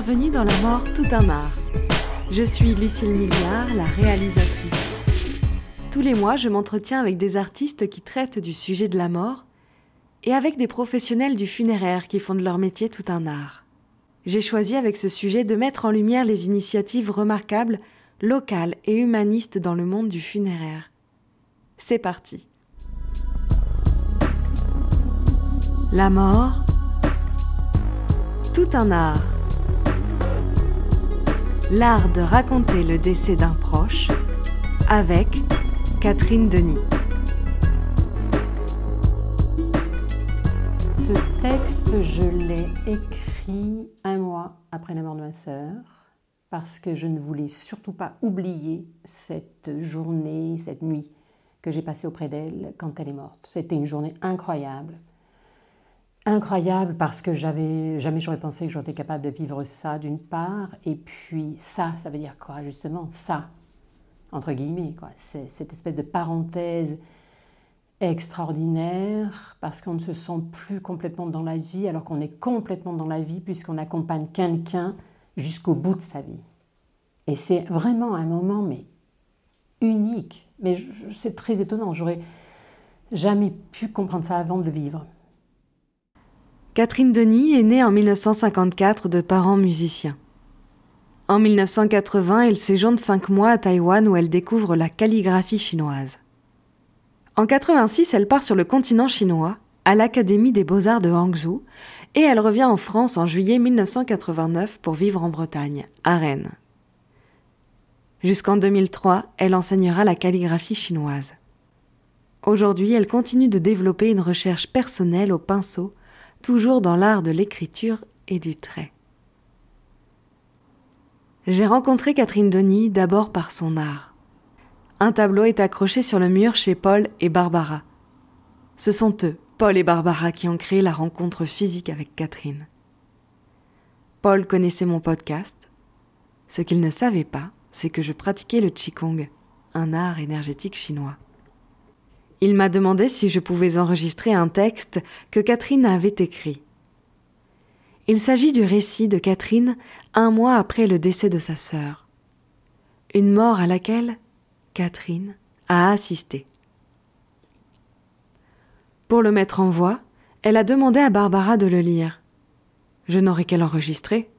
Bienvenue dans La mort, tout un art. Je suis Lucille Milliard, la réalisatrice. Tous les mois, je m'entretiens avec des artistes qui traitent du sujet de la mort et avec des professionnels du funéraire qui font de leur métier tout un art. J'ai choisi avec ce sujet de mettre en lumière les initiatives remarquables, locales et humanistes dans le monde du funéraire. C'est parti. La mort, tout un art. L'art de raconter le décès d'un proche avec Catherine Denis. Ce texte, je l'ai écrit un mois après la mort de ma sœur, parce que je ne voulais surtout pas oublier cette journée, cette nuit que j'ai passée auprès d'elle quand elle est morte. C'était une journée incroyable. Incroyable parce que j'avais jamais j'aurais pensé que j'aurais été capable de vivre ça d'une part, et puis ça, ça veut dire quoi justement? Ça, entre guillemets, quoi. C'est cette espèce de parenthèse extraordinaire parce qu'on ne se sent plus complètement dans la vie alors qu'on est complètement dans la vie puisqu'on accompagne quelqu'un jusqu'au bout de sa vie. Et c'est vraiment un moment mais unique. Mais c'est très étonnant. J'aurais jamais pu comprendre ça avant de le vivre. Catherine Denis est née en 1954 de parents musiciens. En 1980, elle séjourne cinq mois à Taïwan où elle découvre la calligraphie chinoise. En 86, elle part sur le continent chinois, à l'Académie des beaux-arts de Hangzhou, et elle revient en France en juillet 1989 pour vivre en Bretagne, à Rennes. Jusqu'en 2003, elle enseignera la calligraphie chinoise. Aujourd'hui, elle continue de développer une recherche personnelle au pinceau, toujours dans l'art de l'écriture et du trait. J'ai rencontré Catherine Denis d'abord par son art un tableau est accroché sur le mur chez Paul et Barbara. Ce sont eux, Paul et Barbara, qui ont créé la rencontre physique avec Catherine. Paul connaissait mon podcast. Ce qu'il ne savait pas, c'est que je pratiquais le Qigong, un art énergétique chinois. Il m'a demandé si je pouvais enregistrer un texte que Catherine avait écrit. Il s'agit du récit de Catherine un mois après le décès de sa sœur. Une mort à laquelle Catherine a assisté. Pour le mettre en voix, elle a demandé à Barbara de le lire. Je n'aurai qu'à l'enregistrer.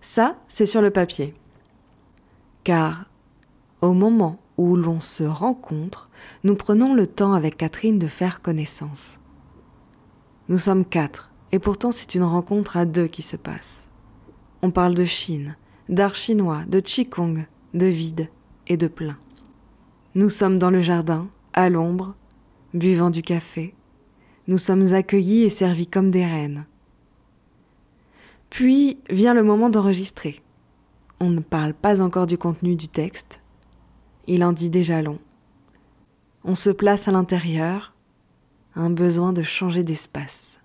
Ça, c'est sur le papier. Car, au moment où l'on se rencontre, nous prenons le temps avec Catherine de faire connaissance. Nous sommes quatre, et pourtant c'est une rencontre à deux qui se passe. On parle de Chine, d'art chinois, de Qigong, de vide, et de plein. Nous sommes dans le jardin, à l'ombre, buvant du café. Nous sommes accueillis et servis comme des reines. Puis vient le moment d'enregistrer. On ne parle pas encore du contenu du texte. Il en dit déjà long. On se place à l'intérieur, un besoin de changer d'espace.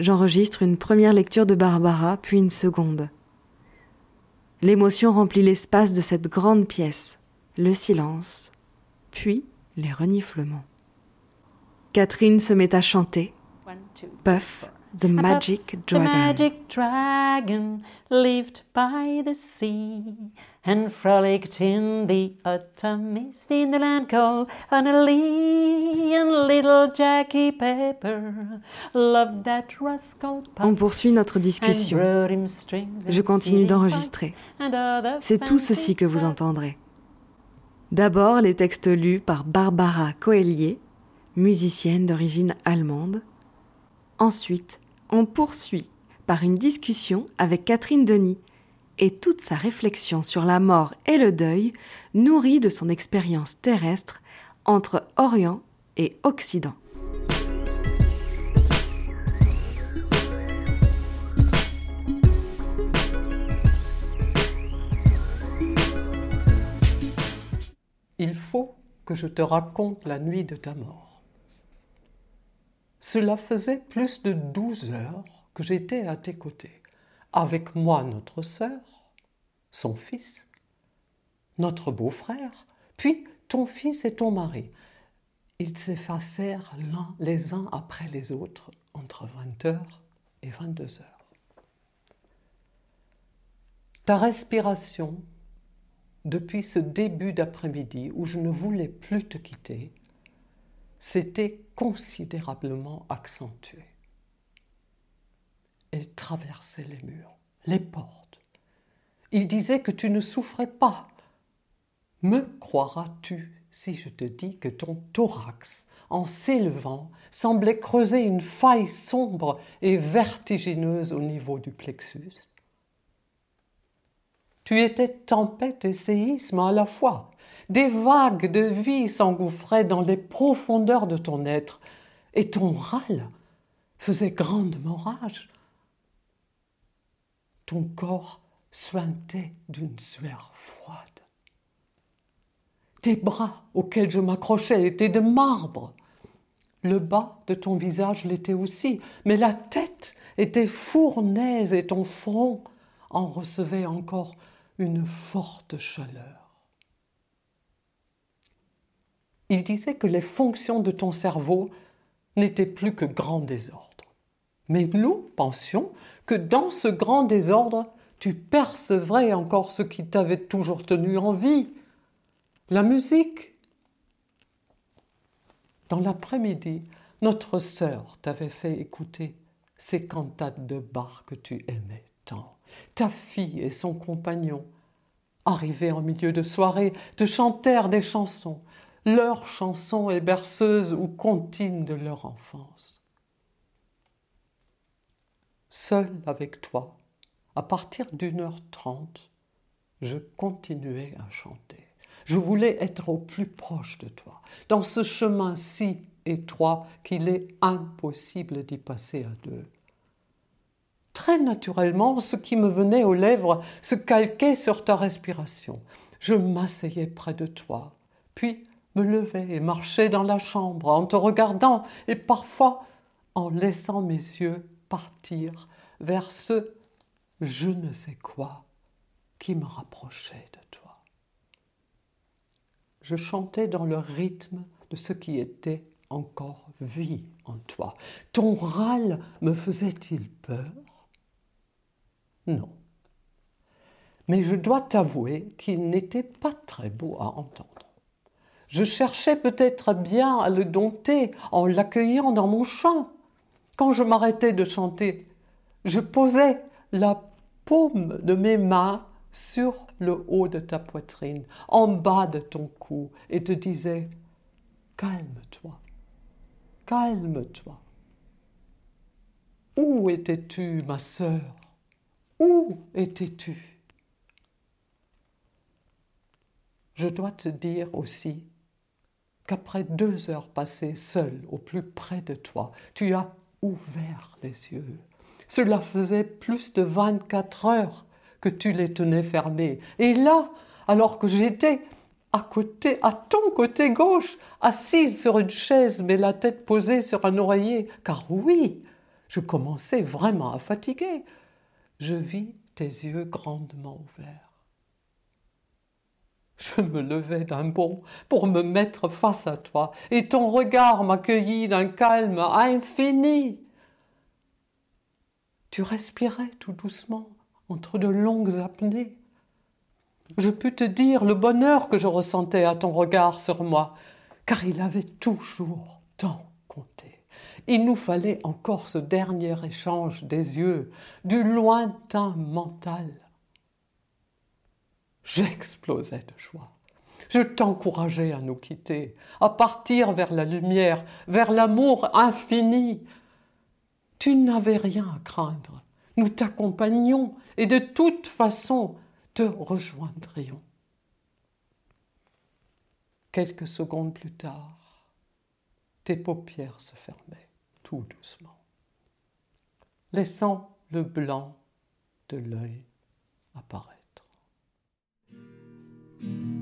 J'enregistre une première lecture de Barbara, puis une seconde. L'émotion remplit l'espace de cette grande pièce le silence, puis les reniflements. Catherine se met à chanter. Puff, the magic dragon. The magic dragon lived by the sea and frolicked in the autumn mist in the land called Annalie and little Jackie Pepper loved that rascal On poursuit notre discussion. Je continue d'enregistrer. C'est tout ceci que vous entendrez. D'abord les textes lus par Barbara Coelier, musicienne d'origine allemande. Ensuite, on poursuit par une discussion avec Catherine Denis et toute sa réflexion sur la mort et le deuil nourrie de son expérience terrestre entre Orient et Occident. Il faut que je te raconte la nuit de ta mort. Cela faisait plus de douze heures que j'étais à tes côtés, avec moi notre sœur, son fils, notre beau-frère, puis ton fils et ton mari. Ils s'effacèrent l'un les uns après les autres entre vingt heures et vingt-deux heures. Ta respiration, depuis ce début d'après-midi où je ne voulais plus te quitter, s'était considérablement accentuée. Elle traversait les murs, les portes. Il disait que tu ne souffrais pas. Me croiras-tu si je te dis que ton thorax, en s'élevant, semblait creuser une faille sombre et vertigineuse au niveau du plexus? Tu étais tempête et séisme à la fois. Des vagues de vie s'engouffraient dans les profondeurs de ton être, et ton râle faisait grandement rage. Ton corps suintait d'une sueur froide. Tes bras auxquels je m'accrochais étaient de marbre. Le bas de ton visage l'était aussi, mais la tête était fournaise et ton front en recevait encore une forte chaleur. Il disait que les fonctions de ton cerveau n'étaient plus que grand désordre. Mais nous pensions que dans ce grand désordre, tu percevrais encore ce qui t'avait toujours tenu en vie, la musique. Dans l'après-midi, notre sœur t'avait fait écouter ces cantates de bar que tu aimais tant. Ta fille et son compagnon, arrivés en milieu de soirée, te chantèrent des chansons leurs chansons et berceuses ou comptines de leur enfance. Seul avec toi, à partir d'une heure trente, je continuais à chanter. Je voulais être au plus proche de toi, dans ce chemin si étroit qu'il est impossible d'y passer à deux. Très naturellement, ce qui me venait aux lèvres se calquait sur ta respiration. Je m'asseyais près de toi, puis me levais et marchais dans la chambre en te regardant et parfois en laissant mes yeux partir vers ce je ne sais quoi qui me rapprochait de toi. Je chantais dans le rythme de ce qui était encore vie en toi. Ton râle me faisait-il peur? Non. Mais je dois t'avouer qu'il n'était pas très beau à entendre. Je cherchais peut-être bien à le dompter en l'accueillant dans mon chant. Quand je m'arrêtais de chanter, je posais la paume de mes mains sur le haut de ta poitrine, en bas de ton cou, et te disais Calme-toi, calme-toi. Où étais-tu, ma sœur? Où étais-tu? Je dois te dire aussi qu'après deux heures passées seul au plus près de toi, tu as ouvert les yeux. Cela faisait plus de vingt-quatre heures que tu les tenais fermés. Et là, alors que j'étais à côté, à ton côté gauche, assise sur une chaise, mais la tête posée sur un oreiller, car oui, je commençais vraiment à fatiguer, je vis tes yeux grandement ouverts. Je me levai d'un bond pour me mettre face à toi, et ton regard m'accueillit d'un calme infini. Tu respirais tout doucement entre de longues apnées. Je pus te dire le bonheur que je ressentais à ton regard sur moi, car il avait toujours tant compté. Il nous fallait encore ce dernier échange des yeux, du lointain mental J'explosais de joie. Je t'encourageais à nous quitter, à partir vers la lumière, vers l'amour infini. Tu n'avais rien à craindre. Nous t'accompagnions et de toute façon te rejoindrions. Quelques secondes plus tard, tes paupières se fermaient tout doucement, laissant le blanc de l'œil apparaître. Sink in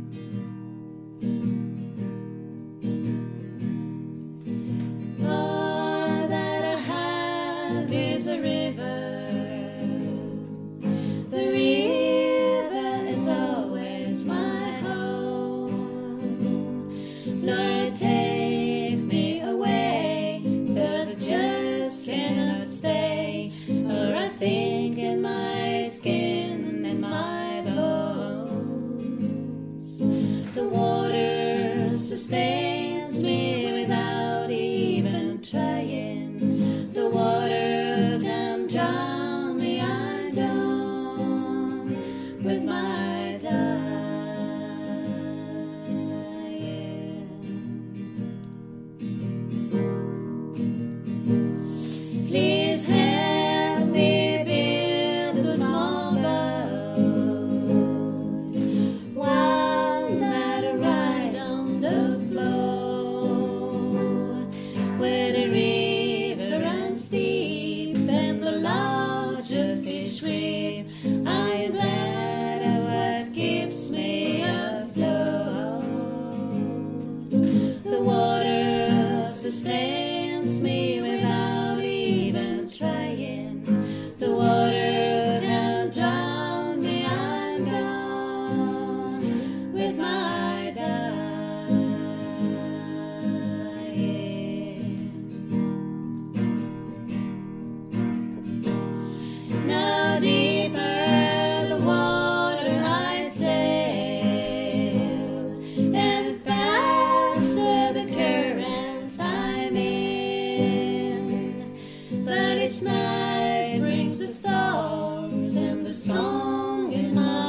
in my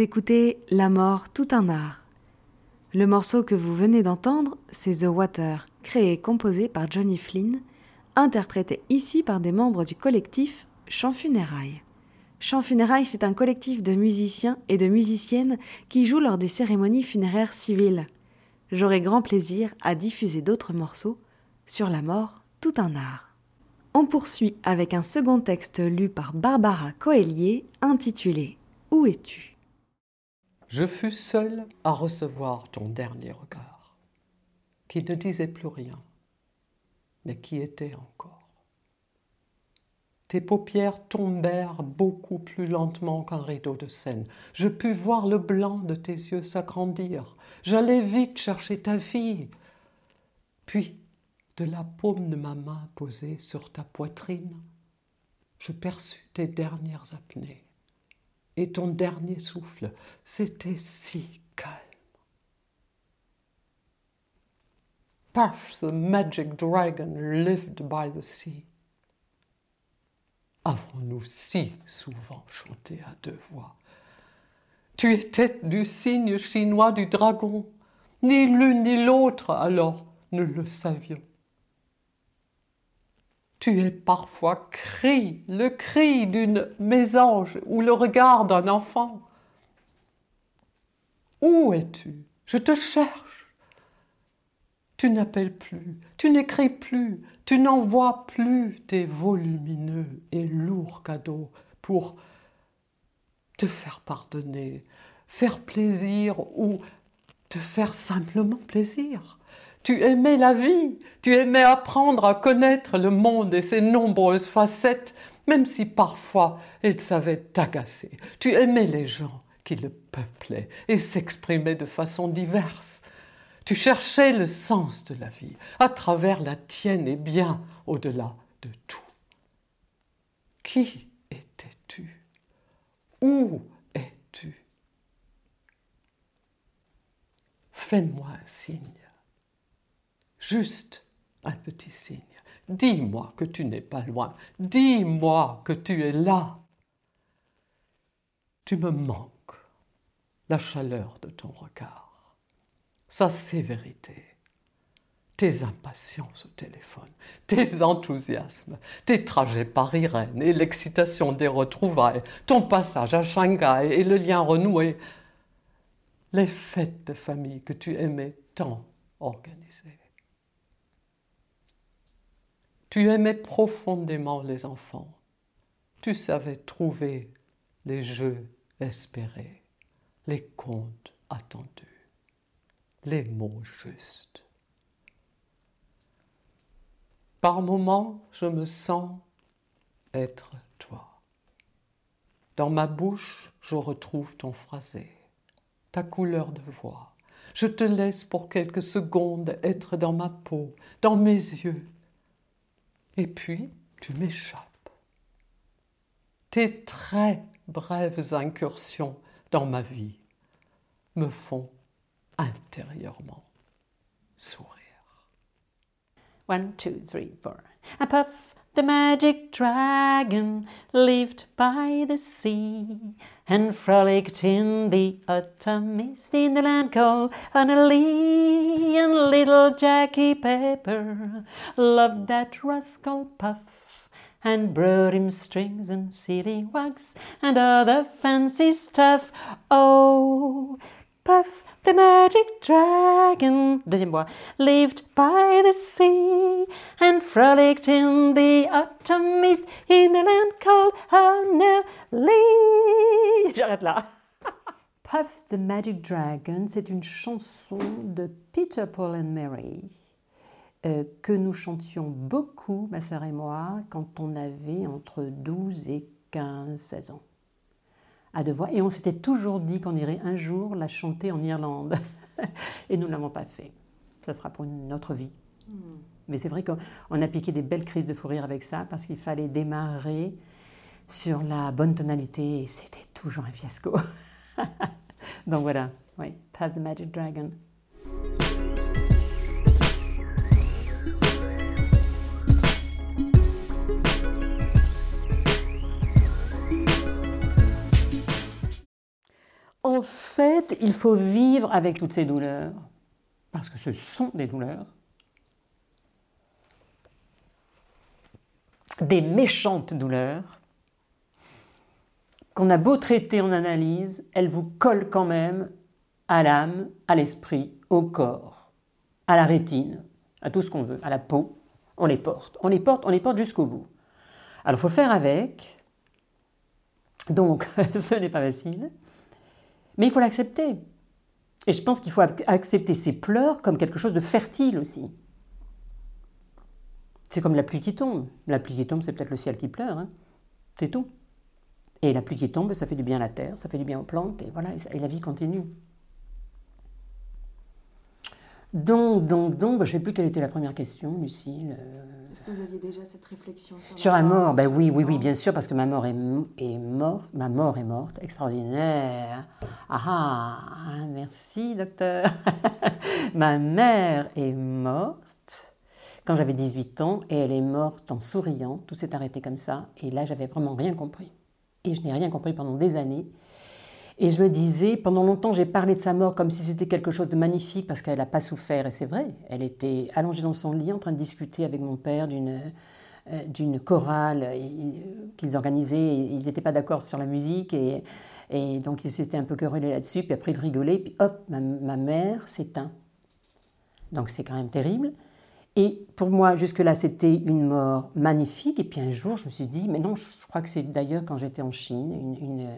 Écoutez La mort, tout un art. Le morceau que vous venez d'entendre, c'est The Water, créé et composé par Johnny Flynn, interprété ici par des membres du collectif Chant Funérailles. Chant Funérailles, c'est un collectif de musiciens et de musiciennes qui jouent lors des cérémonies funéraires civiles. J'aurai grand plaisir à diffuser d'autres morceaux sur la mort, tout un art. On poursuit avec un second texte lu par Barbara Coelier intitulé Où es-tu? Je fus seul à recevoir ton dernier regard, qui ne disait plus rien, mais qui était encore. Tes paupières tombèrent beaucoup plus lentement qu'un rideau de Seine. Je pus voir le blanc de tes yeux s'agrandir. J'allais vite chercher ta fille. Puis, de la paume de ma main posée sur ta poitrine, je perçus tes dernières apnées. Et ton dernier souffle, c'était si calme. Puff, the magic dragon, lived by the sea. Avons-nous si souvent chanté à deux voix? Tu étais du signe chinois du dragon. Ni l'une ni l'autre, alors, ne le savions. Tu es parfois cri, le cri d'une mésange ou le regard d'un enfant. Où es-tu? Je te cherche. Tu n'appelles plus, tu n'écris plus, tu n'envoies plus tes volumineux et lourds cadeaux pour te faire pardonner, faire plaisir ou te faire simplement plaisir. Tu aimais la vie, tu aimais apprendre à connaître le monde et ses nombreuses facettes, même si parfois il savait t'agacer. Tu aimais les gens qui le peuplaient et s'exprimaient de façon diverse. Tu cherchais le sens de la vie à travers la tienne et bien au-delà de tout. Qui étais-tu? Où es-tu? Fais-moi un signe, juste un petit signe. Dis-moi que tu n'es pas loin. Dis-moi que tu es là. Tu me manques, la chaleur de ton regard, sa sévérité, tes impatiences au téléphone, tes enthousiasmes, tes trajets Paris-Rennes et l'excitation des retrouvailles, ton passage à Shanghai et le lien renoué, les fêtes de famille que tu aimais tant organiser. Tu aimais profondément les enfants. Tu savais trouver les jeux espérés, les contes attendus, les mots justes. Par moments, je me sens être toi. Dans ma bouche, je retrouve ton phrasé, ta couleur de voix. Je te laisse pour quelques secondes être dans ma peau, dans mes yeux. Et puis, tu m'échappes. Tes très brèves incursions dans ma vie me font intérieurement sourire. One, two, three, four. A puff, the magic dragon, lived by the sea, and frolicked in the autumn mist in the land called Annalee. And little Jackie Pepper loved that rascal Puff, and brought him strings and sealing wax and other fancy stuff. Oh, Puff the magic dragon, deuxième voix, lived by the sea and frolicked in the autumn mist in a land called Honolulu. J'arrête là. Puff the Magic Dragon, c'est une chanson de Peter, Paul and Mary euh, que nous chantions beaucoup, ma sœur et moi, quand on avait entre 12 et 15, 16 ans. À deux voix. Et on s'était toujours dit qu'on irait un jour la chanter en Irlande. et nous ne l'avons pas fait. Ça sera pour une autre vie. Mais c'est vrai qu'on a piqué des belles crises de fou rire avec ça parce qu'il fallait démarrer sur la bonne tonalité et c'était toujours un fiasco. Donc voilà, oui, Have the Magic Dragon. En fait, il faut vivre avec toutes ces douleurs, parce que ce sont des douleurs, des méchantes douleurs, qu'on a beau traiter en analyse, elles vous collent quand même à l'âme, à l'esprit, au corps, à la rétine, à tout ce qu'on veut, à la peau. On les porte, on les porte, on les porte jusqu'au bout. Alors, il faut faire avec. Donc, ce n'est pas facile. Mais il faut l'accepter. Et je pense qu'il faut accepter ces pleurs comme quelque chose de fertile aussi. C'est comme la pluie qui tombe. La pluie qui tombe, c'est peut-être le ciel qui pleure. Hein. C'est tout. Et la pluie qui tombe, ça fait du bien à la terre, ça fait du bien aux plantes, et voilà, et la vie continue. Donc, donc, donc, je ne sais plus quelle était la première question, Lucille. Est-ce que vous aviez déjà cette réflexion sur, Sur la mort, ben oui, oui, oui, bien sûr, parce que ma mort est, est morte, ma mort est morte, extraordinaire. Ah ah, merci docteur. ma mère est morte quand j'avais 18 ans et elle est morte en souriant, tout s'est arrêté comme ça, et là j'avais vraiment rien compris. Et je n'ai rien compris pendant des années. Et je me disais, pendant longtemps, j'ai parlé de sa mort comme si c'était quelque chose de magnifique parce qu'elle n'a pas souffert. Et c'est vrai, elle était allongée dans son lit en train de discuter avec mon père d'une euh, d'une chorale euh, qu'ils organisaient. Ils n'étaient pas d'accord sur la musique et, et donc ils s'étaient un peu querellés là-dessus. Puis après, ils rigolaient. Puis hop, ma, ma mère s'éteint. Donc c'est quand même terrible. Et pour moi, jusque-là, c'était une mort magnifique. Et puis un jour, je me suis dit, mais non, je crois que c'est d'ailleurs quand j'étais en Chine, une, une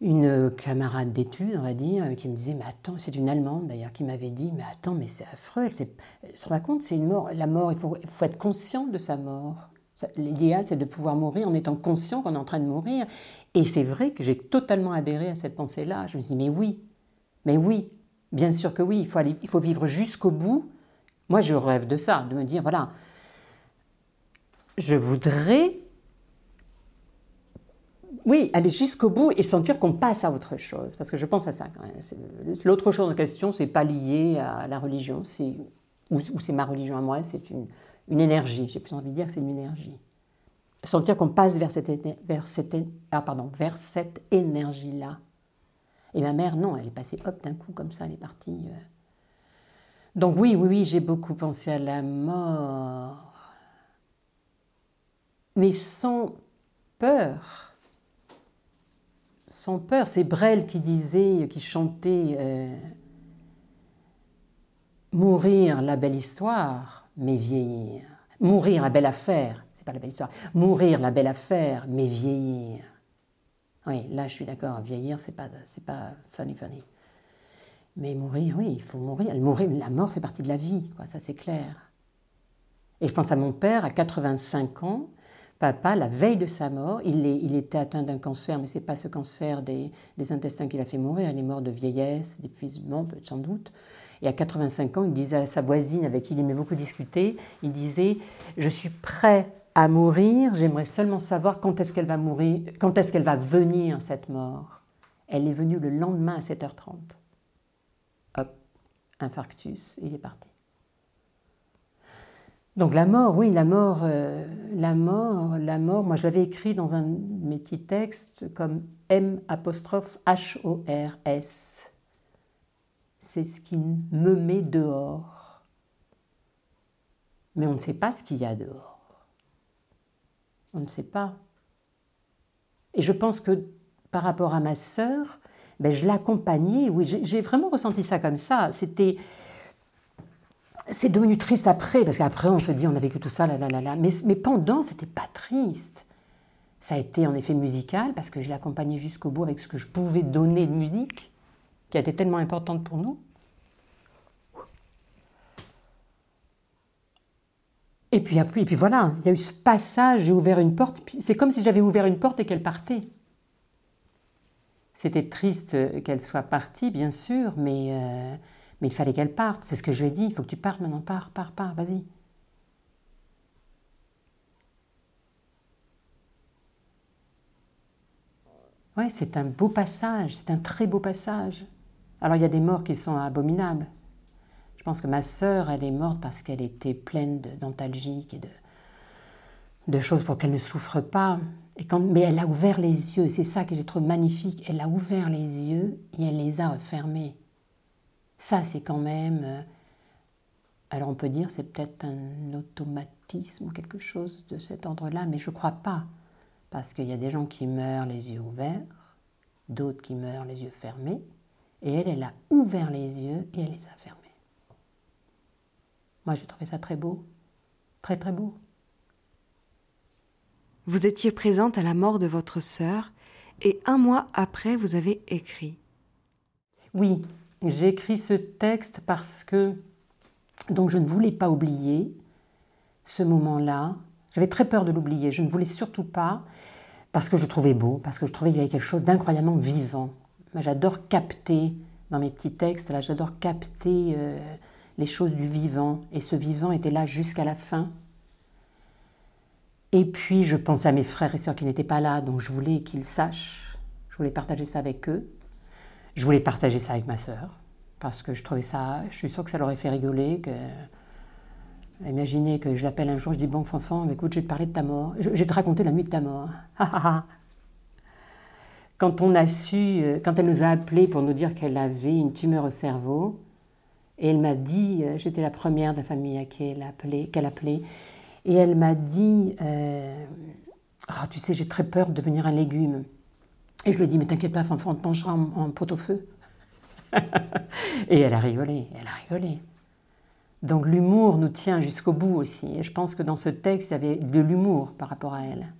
une camarade d'études, on va dire, qui me disait, mais attends, c'est une Allemande d'ailleurs, qui m'avait dit, mais attends, mais c'est affreux, elle tu te rends compte, c'est une mort, la mort, il faut, être conscient de sa mort. L'idéal, c'est de pouvoir mourir en étant conscient qu'on est en train de mourir. Et c'est vrai que j'ai totalement adhéré à cette pensée-là. Je me suis dit, mais oui, mais oui, bien sûr que oui, il faut vivre jusqu'au bout. Moi, je rêve de ça, de me dire, voilà, je voudrais oui, aller jusqu'au bout et sentir qu'on passe à autre chose. Parce que je pense à ça. L'autre chose en question, c'est pas lié à la religion, ou, c'est ma religion à moi, c'est une, une énergie. J'ai plus envie de dire que c'est une énergie. Sentir qu'on passe vers cette, vers cette, ah, pardon, vers cette énergie-là. Et ma mère, non, elle est passée hop d'un coup comme ça, elle est partie. Euh. Donc oui, oui, oui, j'ai beaucoup pensé à la mort. Mais sans peur sans peur. C'est Brel qui disait, qui chantait euh, Mourir la belle histoire, mais vieillir. Mourir la belle affaire, c'est pas la belle histoire. Mourir la belle affaire, mais vieillir. Oui, là je suis d'accord, vieillir c'est pas, c'est pas funny funny. Mais mourir, oui, il faut mourir. mourir. La mort fait partie de la vie, quoi, ça c'est clair. Et je pense à mon père à 85 ans, Papa, la veille de sa mort, il, était atteint d'un cancer, mais ce n'est pas ce cancer des, intestins qui l'a fait mourir, il est mort de vieillesse, d'épuisement, sans doute. Et à 85 ans, il disait à sa voisine, avec qui il aimait beaucoup discuter, il disait Je suis prêt à mourir, j'aimerais seulement savoir quand est-ce qu'elle va mourir, quand est-ce qu'elle va venir, cette mort. Elle est venue le lendemain à 7h30. Hop, infarctus, il est parti. Donc la mort, oui, la mort, euh, la mort, la mort. Moi, je l'avais écrit dans un de mes petits textes comme M apostrophe H O R S. C'est ce qui me met dehors. Mais on ne sait pas ce qu'il y a dehors. On ne sait pas. Et je pense que par rapport à ma sœur, ben, je l'accompagnais, oui, j'ai vraiment ressenti ça comme ça. C'était. C'est devenu triste après, parce qu'après on se dit on a vécu tout ça, là, là, là, là. Mais, mais pendant, c'était pas triste. Ça a été en effet musical, parce que je l'ai accompagné jusqu'au bout avec ce que je pouvais donner de musique, qui a été tellement importante pour nous. Et puis, et puis voilà, il y a eu ce passage, j'ai ouvert une porte, c'est comme si j'avais ouvert une porte et qu'elle partait. C'était triste qu'elle soit partie, bien sûr, mais, euh, mais il fallait qu'elle parte. C'est ce que je lui ai dit, il faut que tu partes maintenant, pars, pars, pars, vas-y. Ouais, c'est un beau passage, c'est un très beau passage. Alors il y a des morts qui sont abominables, je pense que ma sœur, elle est morte parce qu'elle était pleine d'antalgiques et de, de choses pour qu'elle ne souffre pas. Et quand, mais elle a ouvert les yeux, c'est ça que j'ai trouvé magnifique. Elle a ouvert les yeux et elle les a refermés. Ça, c'est quand même. Euh, alors on peut dire c'est peut-être un automatisme ou quelque chose de cet ordre-là, mais je ne crois pas. Parce qu'il y a des gens qui meurent les yeux ouverts, d'autres qui meurent les yeux fermés, et elle, elle a ouvert les yeux et elle les a fermés. Moi, j'ai trouvé ça très beau. Très, très beau. Vous étiez présente à la mort de votre sœur et un mois après, vous avez écrit. Oui, j'ai écrit ce texte parce que donc je ne voulais pas oublier ce moment-là. J'avais très peur de l'oublier. Je ne voulais surtout pas parce que je trouvais beau, parce que je trouvais qu'il y avait quelque chose d'incroyablement vivant. J'adore capter dans mes petits textes. Là, j'adore capter euh, les choses du vivant, et ce vivant était là jusqu'à la fin. Et puis je pensais à mes frères et sœurs qui n'étaient pas là, donc je voulais qu'ils sachent, je voulais partager ça avec eux, je voulais partager ça avec ma sœur, parce que je trouvais ça, je suis sûre que ça leur aurait fait rigoler, Imaginez que je l'appelle un jour, je dis bon Fanfan, écoute, je vais te parler de ta mort. Je, vais te raconter la nuit de ta mort. quand on a su, euh, quand elle nous a appelés pour nous dire qu'elle avait une tumeur au cerveau, et elle m'a dit, euh, j'étais la première de la famille à qui elle appelait, et elle m'a dit, euh, oh, tu sais, j'ai très peur de devenir un légume. Et je lui ai dit, mais t'inquiète pas, enfant, on te mangera en, pot au feu. et elle a rigolé, elle a rigolé. Donc l'humour nous tient jusqu'au bout aussi. Et je pense que dans ce texte, il y avait de l'humour par rapport à elle.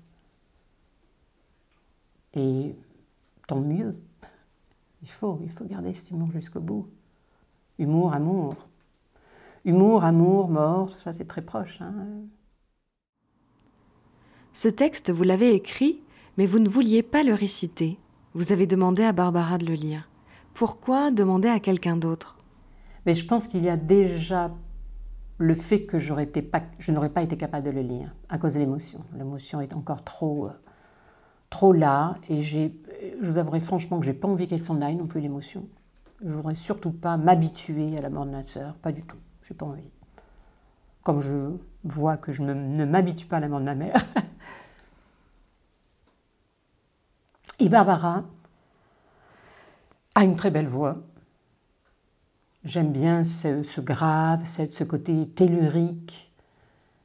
Et tant mieux. Il faut, il faut garder cet humour jusqu'au bout. Humour, amour. Humour, amour, mort, ça c'est très proche. Hein. Ce texte, vous l'avez écrit, mais vous ne vouliez pas le réciter. Vous avez demandé à Barbara de le lire. Pourquoi demander à quelqu'un d'autre? Mais je pense qu'il y a déjà le fait que je n'aurais pas été capable de le lire à cause de l'émotion. L'émotion est encore trop, euh, trop là et je vous avouerai franchement que j'ai pas envie qu'elle s'en aille non plus l'émotion. Je voudrais surtout pas m'habituer à la mort de ma sœur, pas du tout. Je n'ai pas envie. Comme je vois que je ne m'habitue pas à la mort de ma mère. Et Barbara a une très belle voix. J'aime bien ce, grave, ce côté tellurique,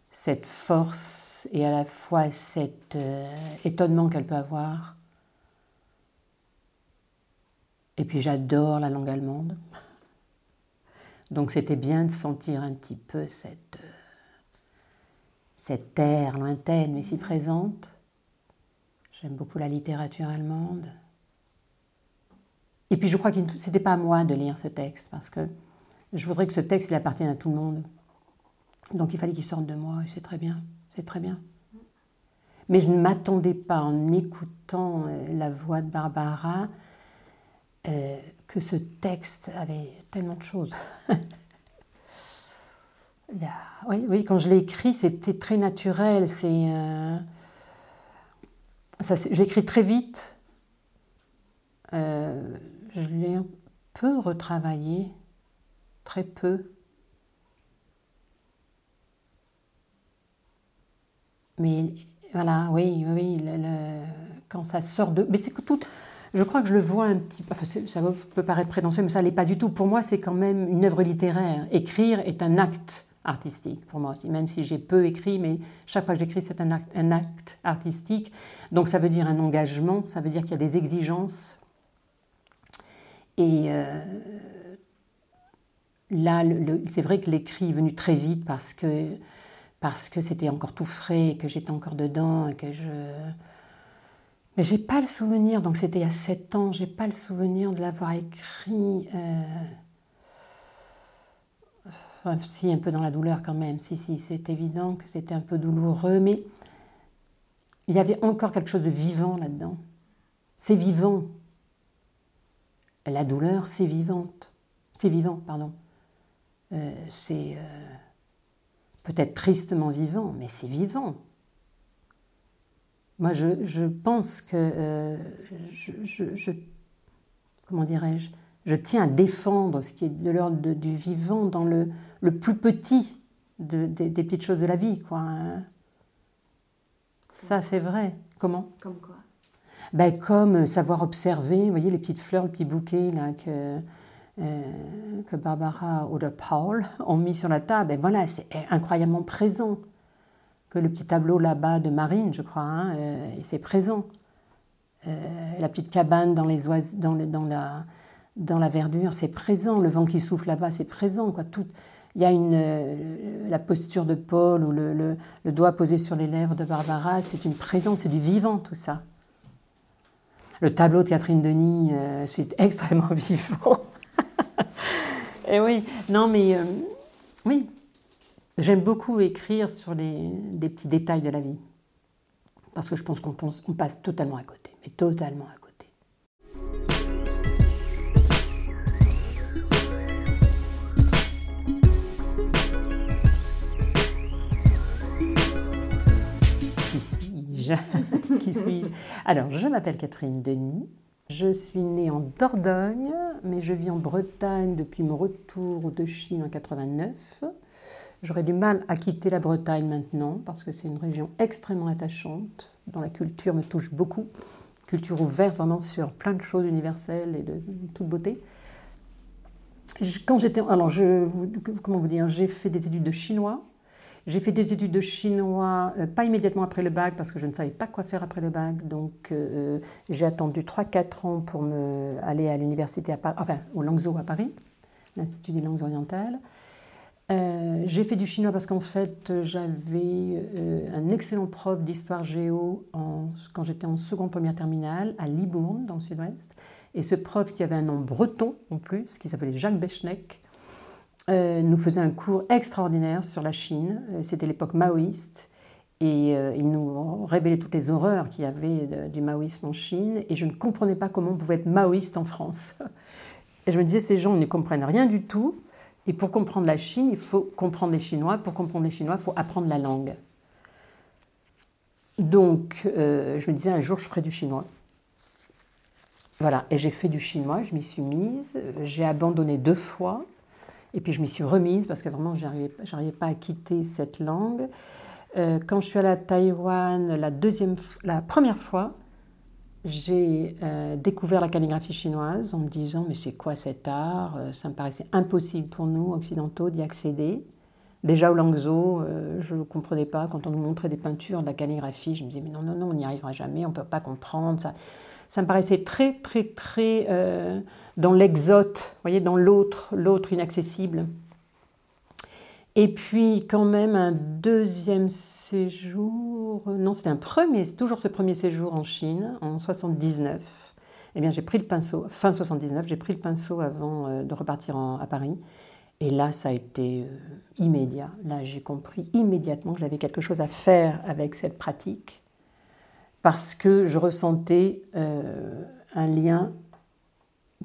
cette force et à la fois cet euh, étonnement qu'elle peut avoir. Et puis j'adore la langue allemande. Donc c'était bien de sentir un petit peu cette, euh, cette terre lointaine mais si présente. J'aime beaucoup la littérature allemande. Et puis je crois que ce n'était pas à moi de lire ce texte parce que je voudrais que ce texte il appartienne à tout le monde. Donc il fallait qu'il sorte de moi et c'est très bien, c'est très bien. Mais je ne m'attendais pas en écoutant euh, la voix de Barbara euh, que ce texte avait tellement de choses. oui, oui, quand je l'ai écrit, c'était très naturel. C'est, euh, j'ai écrit très vite. Euh, je l'ai un peu retravaillé, très peu. Mais voilà, oui, oui, quand ça sort de. Mais c'est que tout. Je crois que je le vois un petit peu, enfin, ça peut paraître prétentieux, mais ça n'est pas du tout. Pour moi, c'est quand même une œuvre littéraire. Écrire est un acte artistique pour moi aussi, même si j'ai peu écrit, mais chaque fois que j'écris, c'est un acte, artistique. Donc ça veut dire un engagement, ça veut dire qu'il y a des exigences. Et euh, là, c'est vrai que l'écrit est venu très vite parce que parce que c'était encore tout frais, que j'étais encore dedans, et que je mais j'ai pas le souvenir, donc c'était a sept ans, j'ai pas le souvenir de l'avoir écrit. Euh, si, un peu dans la douleur quand même. Si, si, c'est évident que c'était un peu douloureux, mais il y avait encore quelque chose de vivant là-dedans. C'est vivant. La douleur, c'est vivante. C'est vivant, pardon. Euh, c'est euh, peut-être tristement vivant, mais c'est vivant. Moi, je, pense que euh, je, comment dirais-je, je tiens à défendre ce qui est de l'ordre du vivant dans le, le plus petit des petites choses de la vie, quoi. Ça, c'est vrai. Comment? Comme quoi? Ben, Comme savoir observer, vous voyez, les petites fleurs, le petit bouquet là, que, euh, que Barbara ou Paul ont mis sur la table. Ben, voilà, c'est incroyablement présent que le petit tableau là-bas de Marine, je crois, hein, euh, c'est présent. Euh, la petite cabane dans, les oies, dans, dans, la, dans la verdure, c'est présent. Le vent qui souffle là-bas, c'est présent. Quoi. Tout, il y a une, euh, la posture de Paul ou le, le, doigt posé sur les lèvres de Barbara, c'est une présence, c'est du vivant tout ça. Le tableau de Catherine Denis, c'est extrêmement vivant. Et oui, non mais oui, J'aime beaucoup écrire sur les, des petits détails de la vie. Parce que je pense qu'on on passe totalement à côté, mais totalement à côté. Qui suis-je? Alors, je m'appelle Catherine Denis. Je suis née en Dordogne, mais je vis en Bretagne depuis mon retour de Chine en 89. J'aurais du mal à quitter la Bretagne maintenant parce que c'est une région extrêmement attachante, dont la culture me touche beaucoup. Culture ouverte vraiment sur plein de choses universelles et de toute beauté. Quand j'étais, alors comment vous dire, j'ai fait des études de chinois. J'ai fait des études de chinois, euh, pas immédiatement après le bac, parce que je ne savais pas quoi faire après le bac. Donc, euh, j'ai attendu 3-4 ans pour aller à l'université, enfin, au Langzhou à Paris, l'Institut des langues orientales. Euh, j'ai fait du chinois parce qu'en fait, j'avais euh, un excellent prof d'histoire géo quand j'étais en seconde première terminale à Libourne, dans le sud-ouest. Et ce prof, qui avait un nom breton en plus, qui s'appelait Jacques Bechneck, euh, nous faisait un cours extraordinaire sur la Chine. C'était l'époque maoïste. Et il nous révélait toutes les horreurs qu'il y avait du maoïsme en Chine. Et je ne comprenais pas comment on pouvait être maoïste en France. Et je me disais, ces gens ne comprennent rien du tout. Et pour comprendre la Chine, il faut comprendre les Chinois. Pour comprendre les Chinois, il faut apprendre la langue. Donc, euh, je me disais, un jour, je ferai du chinois. Voilà, et j'ai fait du chinois, je m'y suis mise. J'ai abandonné deux fois. Et puis, je m'y suis remise parce que vraiment, je n'arrivais pas à quitter cette langue. Euh, quand je suis allée à Taïwan la, deuxième, la première fois, j'ai euh, découvert la calligraphie chinoise en me disant mais c'est quoi cet art? Euh, Ça me paraissait impossible pour nous occidentaux d'y accéder. Déjà au Langzhou, je ne comprenais pas quand on nous montrait des peintures de la calligraphie. Je me disais mais non non non on n'y arrivera jamais, on ne peut pas comprendre ça. Ça me paraissait très très très dans l'exote, voyez dans l'autre l'autre inaccessible. Et puis quand même un deuxième séjour, non c'était un premier, toujours ce premier séjour en Chine en 79. Eh bien j'ai pris le pinceau, fin 79, j'ai pris le pinceau avant euh, de repartir à Paris. Et là ça a été euh, immédiat. Là j'ai compris immédiatement que j'avais quelque chose à faire avec cette pratique parce que je ressentais euh, un lien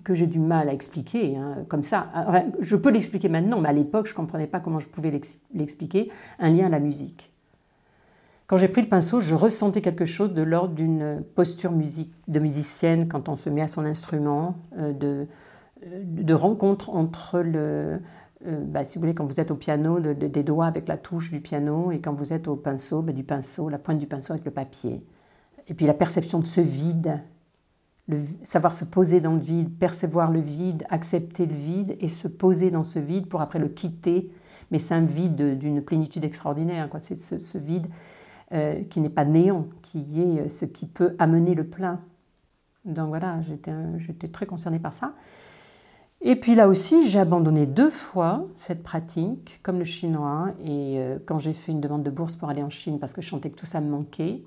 que j'ai du mal à expliquer, hein, comme ça. je peux l'expliquer maintenant, mais à l'époque, je ne comprenais pas comment je pouvais l'expliquer, un lien à la musique. Quand j'ai pris le pinceau, je ressentais quelque chose de l'ordre d'une posture de musicienne quand on se met à son instrument, euh, de, de rencontre entre le, euh, bah, si vous voulez, quand vous êtes au piano, des doigts avec la touche du piano, et quand vous êtes au pinceau, bah, du pinceau, la pointe du pinceau avec le papier. Et puis la perception de ce vide savoir se poser dans le vide, percevoir le vide, accepter le vide et se poser dans ce vide pour après le quitter, mais c'est un vide d'une plénitude extraordinaire. C'est ce, vide euh, qui n'est pas néant, qui est euh, ce qui peut amener le plein. Donc voilà, j'étais, j'étais très concernée par ça. Et puis là aussi, j'ai abandonné deux fois cette pratique, comme le chinois. Et euh, quand j'ai fait une demande de bourse pour aller en Chine, parce que je sentais que tout ça me manquait,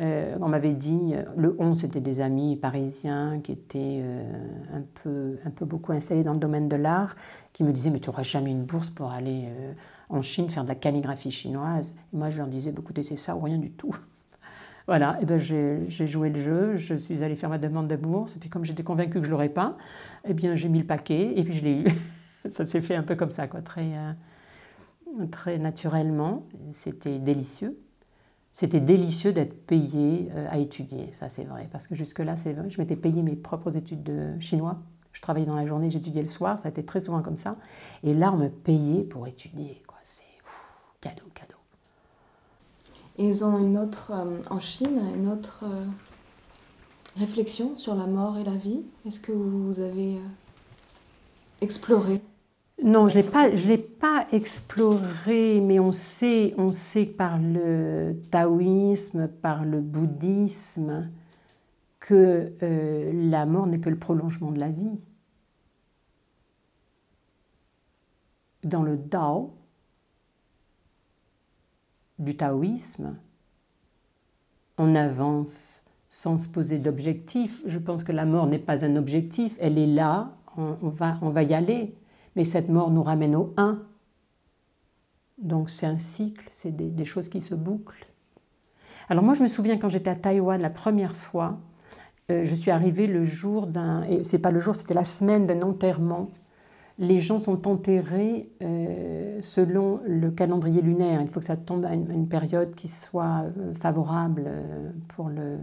euh, on m'avait dit, euh, le 11, c'était des amis parisiens qui étaient un, peu, un peu beaucoup installés dans le domaine de l'art, qui me disaient, mais tu n'auras jamais une bourse pour aller en Chine faire de la calligraphie chinoise. Et moi, je leur disais, bah, écoutez, c'est ça ou rien du tout. Voilà, et ben j'ai joué le jeu, je suis allée faire ma demande de bourse, et puis comme j'étais convaincue que je ne l'aurais pas, eh bien j'ai mis le paquet, et puis je l'ai eu. ça s'est fait un peu comme ça, quoi, très, euh, très naturellement. C'était délicieux. C'était délicieux d'être payé euh, à étudier, ça c'est vrai, parce que jusque-là, c'est je m'étais payé mes propres études de chinois. Je travaillais dans la journée, j'étudiais le soir, ça a été très souvent comme ça. Et là, on me payait pour étudier. C'est cadeau, cadeau ils ont une autre, euh, en Chine, une autre euh, réflexion sur la mort et la vie. Est-ce que vous avez exploré? Non, je ne l'ai pas exploré, mais on sait, on sait par le taoïsme, par le bouddhisme, que la mort n'est que le prolongement de la vie. Dans le Tao, du taoïsme, on avance sans se poser d'objectif. Je pense que la mort n'est pas un objectif, elle est là, on, va, on va y aller, mais cette mort nous ramène au un. Donc c'est un cycle, c'est des, choses qui se bouclent. Alors moi je me souviens quand j'étais à Taïwan la première fois, euh, je suis arrivée le jour d'un, et c'est pas le jour, c'était la semaine d'un enterrement les gens sont enterrés euh, selon le calendrier lunaire. Il faut que ça tombe à une, période qui soit euh, favorable pour le,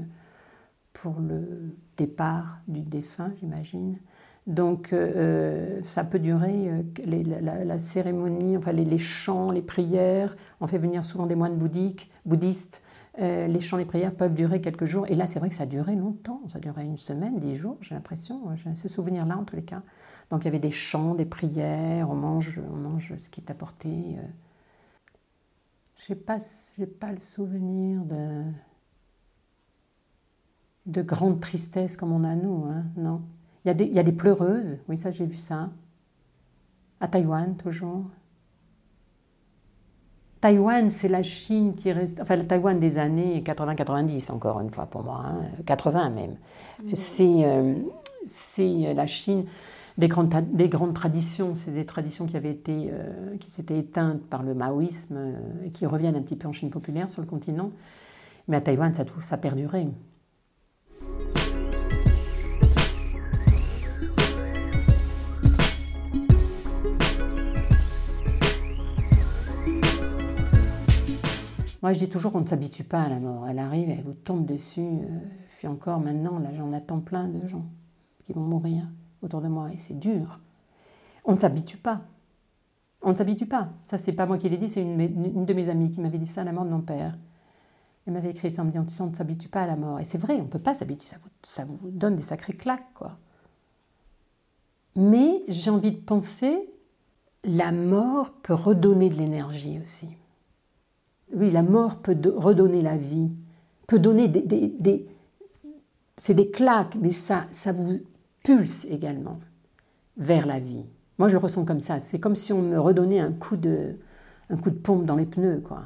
pour le départ du défunt, j'imagine. Donc ça peut durer la, cérémonie, enfin les, chants, les prières. On fait venir souvent des moines bouddhiques, bouddhistes. les chants, les prières peuvent durer quelques jours. Et là, c'est vrai que ça a duré longtemps. Ça a duré une semaine, dix jours, j'ai l'impression. J'ai ce souvenir-là, en tous les cas. Donc il y avait des chants, des prières, on mange, on mange ce qui est apporté. Euh. Je n'ai pas, pas le souvenir de, de grande tristesse comme on a nous, hein, non. Il y, a des, pleureuses, oui, ça j'ai vu ça. À Taïwan, toujours. Taïwan, c'est la Chine qui reste. Enfin, le Taïwan des années 80-90, encore une fois pour moi, 80 hein, même. C'est euh, c'est la Chine des grandes, des grandes traditions. C'est des traditions qui avaient été, euh, qui s'étaient éteintes par le maoïsme euh, et qui reviennent un petit peu en Chine populaire sur le continent. Mais à Taïwan, ça, ça a Moi, je dis toujours qu'on ne s'habitue pas à la mort. Elle arrive, elle vous tombe dessus. Euh, puis encore maintenant, là, j'en attends plein de gens qui vont mourir autour de moi et c'est dur. On ne s'habitue pas. On ne s'habitue pas. Ça, c'est pas moi qui l'ai dit, c'est une, de mes amies qui m'avait dit ça à la mort de mon père. Elle m'avait écrit ça en me disant On ne s'habitue pas à la mort. Et c'est vrai, on ne peut pas s'habituer. Ça vous, donne des sacrés claques, quoi. Mais j'ai envie de penser la mort peut redonner de l'énergie aussi. Oui, la mort peut redonner la vie, peut donner des, c'est des claques, mais ça, ça vous pulse également vers la vie. Moi, je le ressens comme ça. C'est comme si on me redonnait un coup de, un coup de pompe dans les pneus, quoi.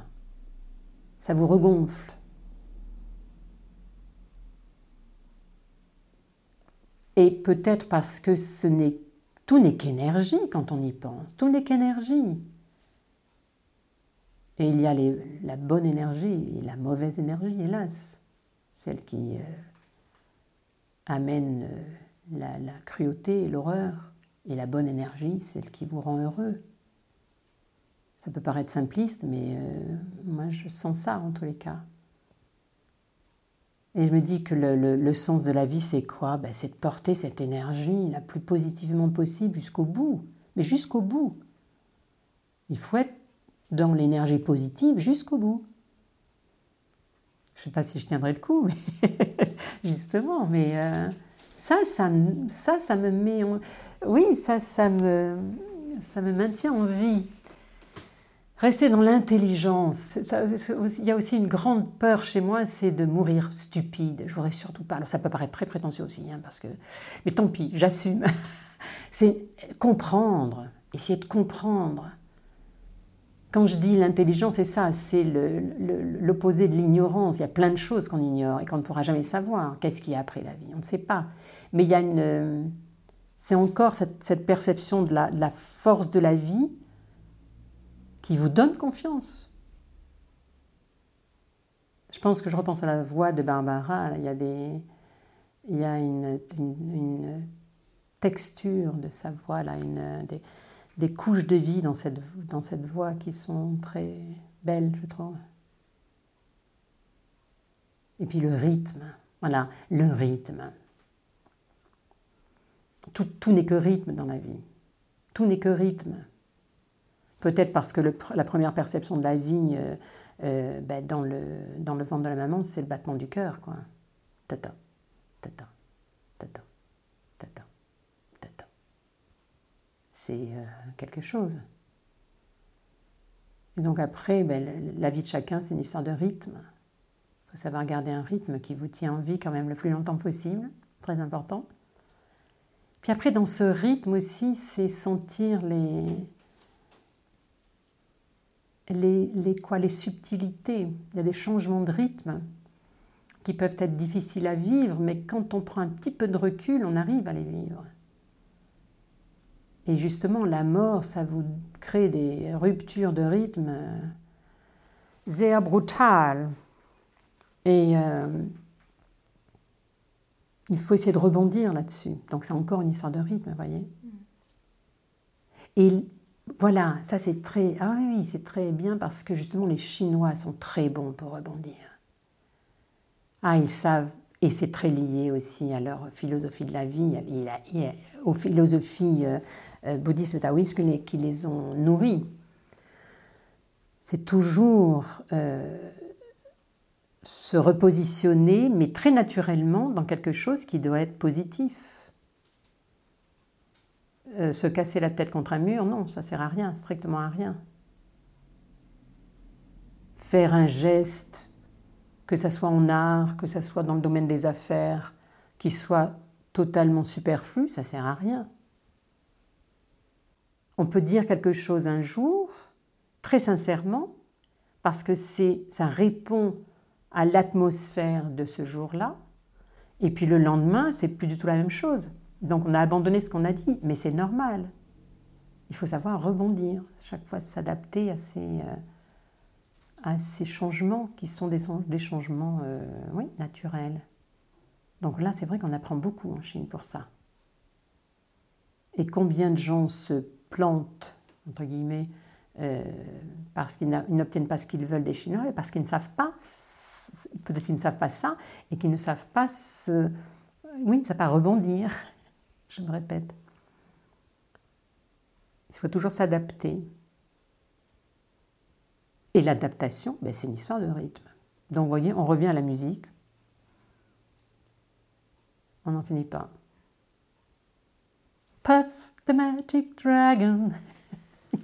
Ça vous regonfle. Et peut-être parce que ce n'est tout n'est qu'énergie quand on y pense. Tout n'est qu'énergie. Et il y a la bonne énergie et la mauvaise énergie, hélas. Celle qui euh, amène euh, la, cruauté et l'horreur, et la bonne énergie, celle qui vous rend heureux. Ça peut paraître simpliste, mais euh, moi je sens ça en tous les cas. Et je me dis que le, sens de la vie, c'est quoi? Ben, C'est de porter cette énergie la plus positivement possible jusqu'au bout. Mais jusqu'au bout. Il faut être dans l'énergie positive jusqu'au bout. Je ne sais pas si je tiendrai le coup, mais justement, mais euh, ça, ça, ça, ça me met en... Oui, ça, ça me, ça me maintient en vie. Rester dans l'intelligence. Il y a aussi une grande peur chez moi, c'est de mourir stupide. Je voudrais surtout pas. Alors ça peut paraître très prétentieux aussi, hein, parce que. Mais tant pis, j'assume. C'est comprendre, essayer de comprendre. Quand je dis l'intelligence, c'est ça, c'est l'opposé de l'ignorance. Il y a plein de choses qu'on ignore et qu'on ne pourra jamais savoir. Qu'est-ce qu'il y a après la vie? On ne sait pas. Mais il y a une. C'est encore cette, perception de la, force de la vie qui vous donne confiance. Je pense que je repense à la voix de Barbara. Il y a, des, il y a une, une- une texture de sa voix, là, une, des, des couches de vie dans cette, dans cette voix qui sont très belles, je trouve. Et puis le rythme, voilà, le rythme. Tout, n'est que rythme dans la vie. Tout n'est que rythme. Peut-être parce que la première perception de la vie euh, euh, ben, dans, le, dans le ventre de la maman, c'est le battement du cœur, quoi. Tata, tata, tata, tata. C'est euh, quelque chose. Et donc après, ben, la- vie de chacun, c'est une histoire de rythme. Il faut savoir garder un rythme qui vous tient en vie quand même le plus longtemps possible, très important. Puis après, dans ce rythme aussi, c'est sentir les, les, les, quoi, les subtilités. Il y a des changements de rythme qui peuvent être difficiles à vivre, mais quand on prend un petit peu de recul, on arrive à les vivre. Et justement, la mort, ça vous crée des ruptures de rythme sehr brutal. Et euh, il faut essayer de rebondir là-dessus. Donc c'est encore une histoire de rythme, vous voyez. Et voilà, ça c'est très... Ah oui, c'est très bien parce que justement les Chinois sont très bons pour rebondir. Ah, ils savent, et c'est très lié aussi à leur philosophie de la vie, aux philosophies euh, euh, bouddhistes taoïstes qui les, qui les ont nourris. C'est toujours euh, se repositionner, mais très naturellement, dans quelque chose qui doit être positif. Euh, se casser la tête contre un mur, non, ça sert à rien, strictement à rien. Faire un geste, que ça soit en art, que ça soit dans le domaine des affaires, qui soit totalement superflu, ça sert à rien. On peut dire quelque chose un jour, très sincèrement, parce que c'est, ça répond à l'atmosphère de ce jour-là, et puis le lendemain, c'est plus du tout la même chose. Donc on a abandonné ce qu'on a dit, mais c'est normal. Il faut savoir rebondir, chaque fois s'adapter à ces, euh, à ces changements qui sont des, changements euh, oui, naturels. Donc là, c'est vrai qu'on apprend beaucoup en Chine pour ça. Et combien de gens se plantent, entre guillemets, euh, parce qu'ils n'obtiennent pas ce qu'ils veulent des Chinois et parce qu'ils ne savent pas, peut-être qu'ils ne savent pas ça, et qu'ils ne savent pas se, oui, ne savent pas rebondir, je me répète. Il faut toujours s'adapter. Et l'adaptation, ben, c'est une histoire de rythme. Donc, vous voyez, on revient à la musique. On n'en finit pas. Puff the Magic Dragon.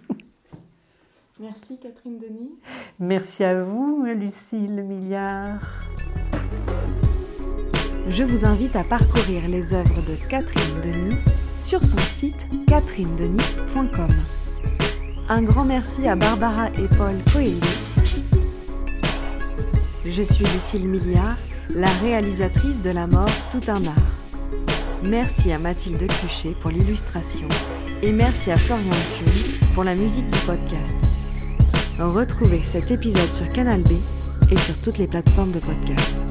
Merci Catherine Denis. Merci à vous, Lucille Milliard. Je vous invite à parcourir les œuvres de Catherine Denis sur son site catherinedenis.com. Un grand merci à Barbara et Paul Coelho. Je suis Lucille Milliard, la réalisatrice de La mort, tout un art. Merci à Mathilde Cuchet pour l'illustration et merci à Florian Kuhn pour la musique du podcast. Retrouvez cet épisode sur Canal B et sur toutes les plateformes de podcast.